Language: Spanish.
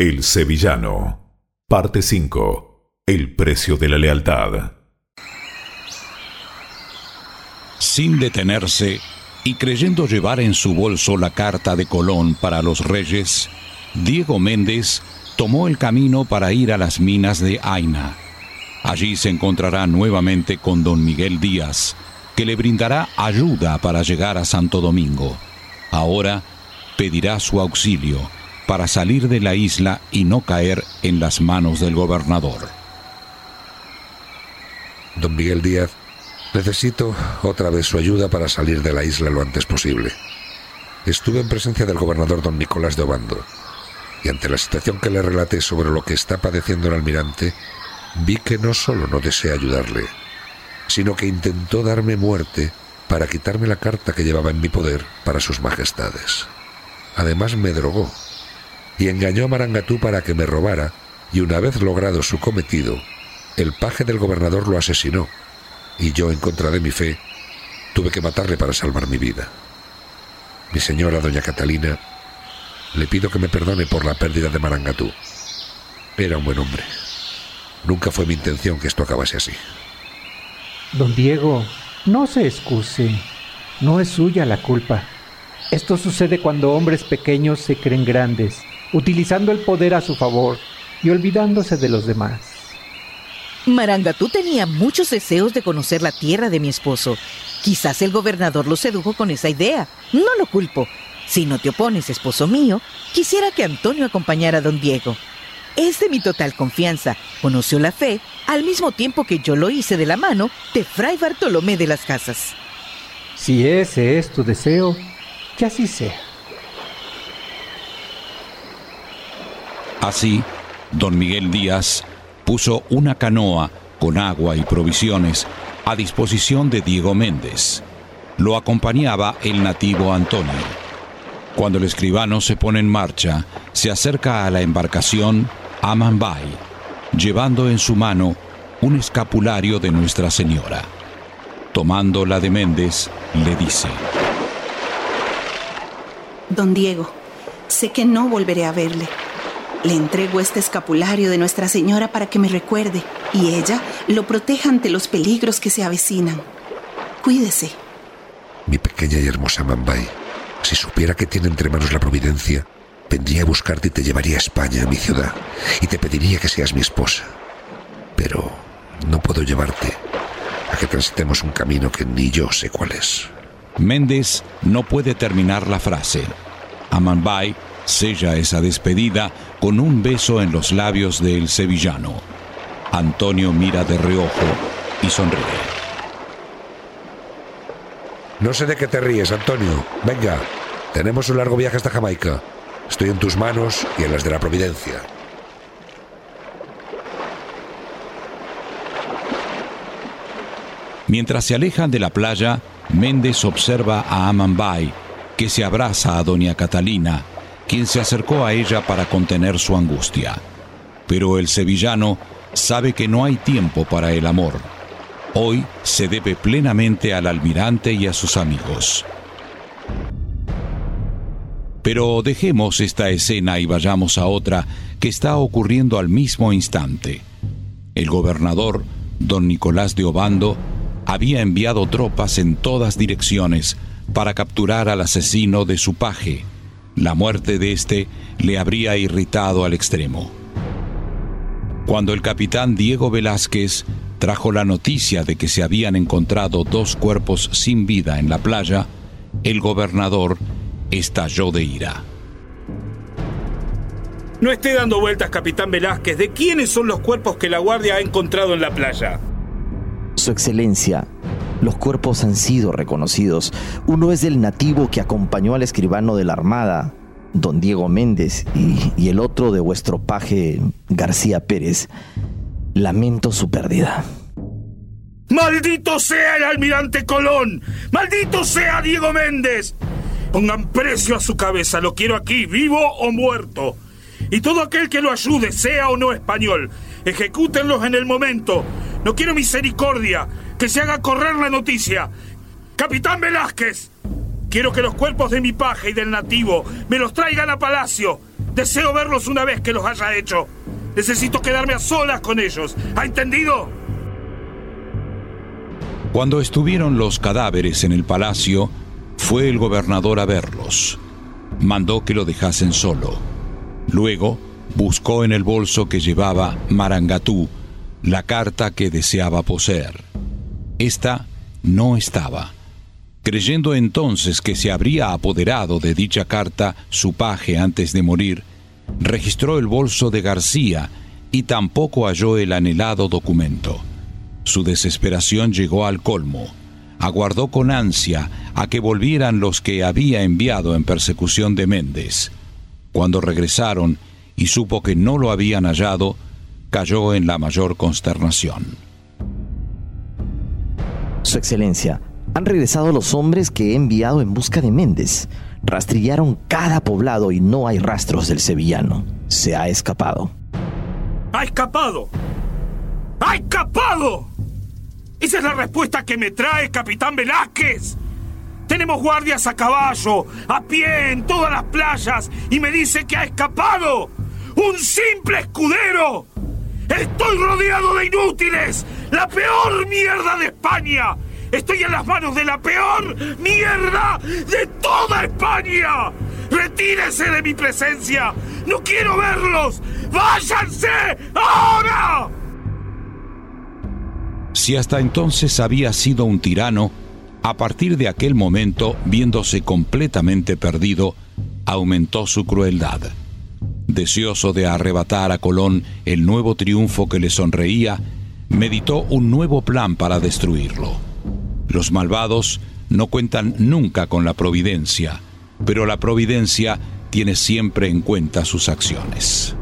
El Sevillano. Parte 5. El precio de la lealtad. Sin detenerse y creyendo llevar en su bolso la carta de Colón para los reyes, Diego Méndez tomó el camino para ir a las minas de Aina. Allí se encontrará nuevamente con don Miguel Díaz, que le brindará ayuda para llegar a Santo Domingo. Ahora pedirá su auxilio para salir de la isla y no caer en las manos del gobernador. Don Miguel Díaz, necesito otra vez su ayuda para salir de la isla lo antes posible. Estuve en presencia del gobernador don Nicolás de Obando y ante la situación que le relaté sobre lo que está padeciendo el almirante, vi que no solo no desea ayudarle, sino que intentó darme muerte para quitarme la carta que llevaba en mi poder para sus majestades. Además me drogó y engañó a Marangatú para que me robara y una vez logrado su cometido, el paje del gobernador lo asesinó y yo, en contra de mi fe, tuve que matarle para salvar mi vida. Mi señora, doña Catalina, le pido que me perdone por la pérdida de Marangatú. Era un buen hombre. Nunca fue mi intención que esto acabase así. Don Diego, no se excuse. No es suya la culpa. Esto sucede cuando hombres pequeños se creen grandes, utilizando el poder a su favor y olvidándose de los demás. Marangatú tenía muchos deseos de conocer la tierra de mi esposo. Quizás el gobernador lo sedujo con esa idea. No lo culpo. Si no te opones, esposo mío, quisiera que Antonio acompañara a don Diego. Es de mi total confianza. Conoció la fe al mismo tiempo que yo lo hice de la mano de Fray Bartolomé de las Casas. Si ese es tu deseo, que así sea. Así, don Miguel Díaz puso una canoa con agua y provisiones a disposición de Diego Méndez. Lo acompañaba el nativo Antonio. Cuando el escribano se pone en marcha, se acerca a la embarcación Amanbay, llevando en su mano un escapulario de Nuestra Señora. Tomando la de Méndez, le dice, Don Diego, sé que no volveré a verle. Le entrego este escapulario de Nuestra Señora para que me recuerde y ella lo proteja ante los peligros que se avecinan. Cuídese. Mi pequeña y hermosa Mambay, si supiera que tiene entre manos la providencia, vendría a buscarte y te llevaría a España, a mi ciudad, y te pediría que seas mi esposa. Pero no puedo llevarte a que transitemos un camino que ni yo sé cuál es. Méndez no puede terminar la frase. Amanbay sella esa despedida con un beso en los labios del sevillano. Antonio mira de reojo y sonríe. No sé de qué te ríes, Antonio. Venga, tenemos un largo viaje hasta Jamaica. Estoy en tus manos y en las de la Providencia. Mientras se alejan de la playa, Méndez observa a Amanbay, que se abraza a doña Catalina, quien se acercó a ella para contener su angustia. Pero el sevillano sabe que no hay tiempo para el amor hoy se debe plenamente al almirante y a sus amigos. Pero dejemos esta escena y vayamos a otra que está ocurriendo al mismo instante. El gobernador, don Nicolás de Obando, había enviado tropas en todas direcciones para capturar al asesino de su paje. La muerte de éste le habría irritado al extremo. Cuando el capitán Diego Velázquez trajo la noticia de que se habían encontrado dos cuerpos sin vida en la playa, el gobernador estalló de ira. No esté dando vueltas, capitán Velázquez, de quiénes son los cuerpos que la Guardia ha encontrado en la playa. Su Excelencia, los cuerpos han sido reconocidos. Uno es del nativo que acompañó al escribano de la Armada, don Diego Méndez, y, el otro de vuestro paje García Pérez. Lamento su pérdida. ¡Maldito sea el almirante Colón! ¡Maldito sea Diego Méndez! Pongan precio a su cabeza, lo quiero aquí, vivo o muerto. Y todo aquel que lo ayude, sea o no español, ejecútenlos en el momento. No quiero misericordia, que se haga correr la noticia. Capitán Velázquez, quiero que los cuerpos de mi paje y del nativo me los traigan a palacio. Deseo verlos una vez que los haya hecho. Necesito quedarme a solas con ellos. ¿Ha entendido? Cuando estuvieron los cadáveres en el palacio, fue el gobernador a verlos. Mandó que lo dejasen solo. Luego buscó en el bolso que llevaba Marangatú la carta que deseaba poseer. Esta no estaba. Creyendo entonces que se habría apoderado de dicha carta su paje antes de morir, registró el bolso de García y tampoco halló el anhelado documento. Su desesperación llegó al colmo. Aguardó con ansia a que volvieran los que había enviado en persecución de Méndez. Cuando regresaron y supo que no lo habían hallado, cayó en la mayor consternación. Su Excelencia, han regresado los hombres que he enviado en busca de Méndez. Rastrillaron cada poblado y no hay rastros del sevillano. Se ha escapado. ¡Ha escapado! ¡Ha escapado! Esa es la respuesta que me trae, capitán Velázquez. Tenemos guardias a caballo, a pie, en todas las playas, y me dice que ha escapado. ¡Un simple escudero! ¡Estoy rodeado de inútiles! ¡La peor mierda de España! Estoy en las manos de la peor mierda de toda España. Retírese de mi presencia. No quiero verlos. Váyanse ahora. Si hasta entonces había sido un tirano, a partir de aquel momento, viéndose completamente perdido, aumentó su crueldad. Deseoso de arrebatar a Colón el nuevo triunfo que le sonreía, meditó un nuevo plan para destruirlo. Los malvados no cuentan nunca con la providencia, pero la providencia tiene siempre en cuenta sus acciones.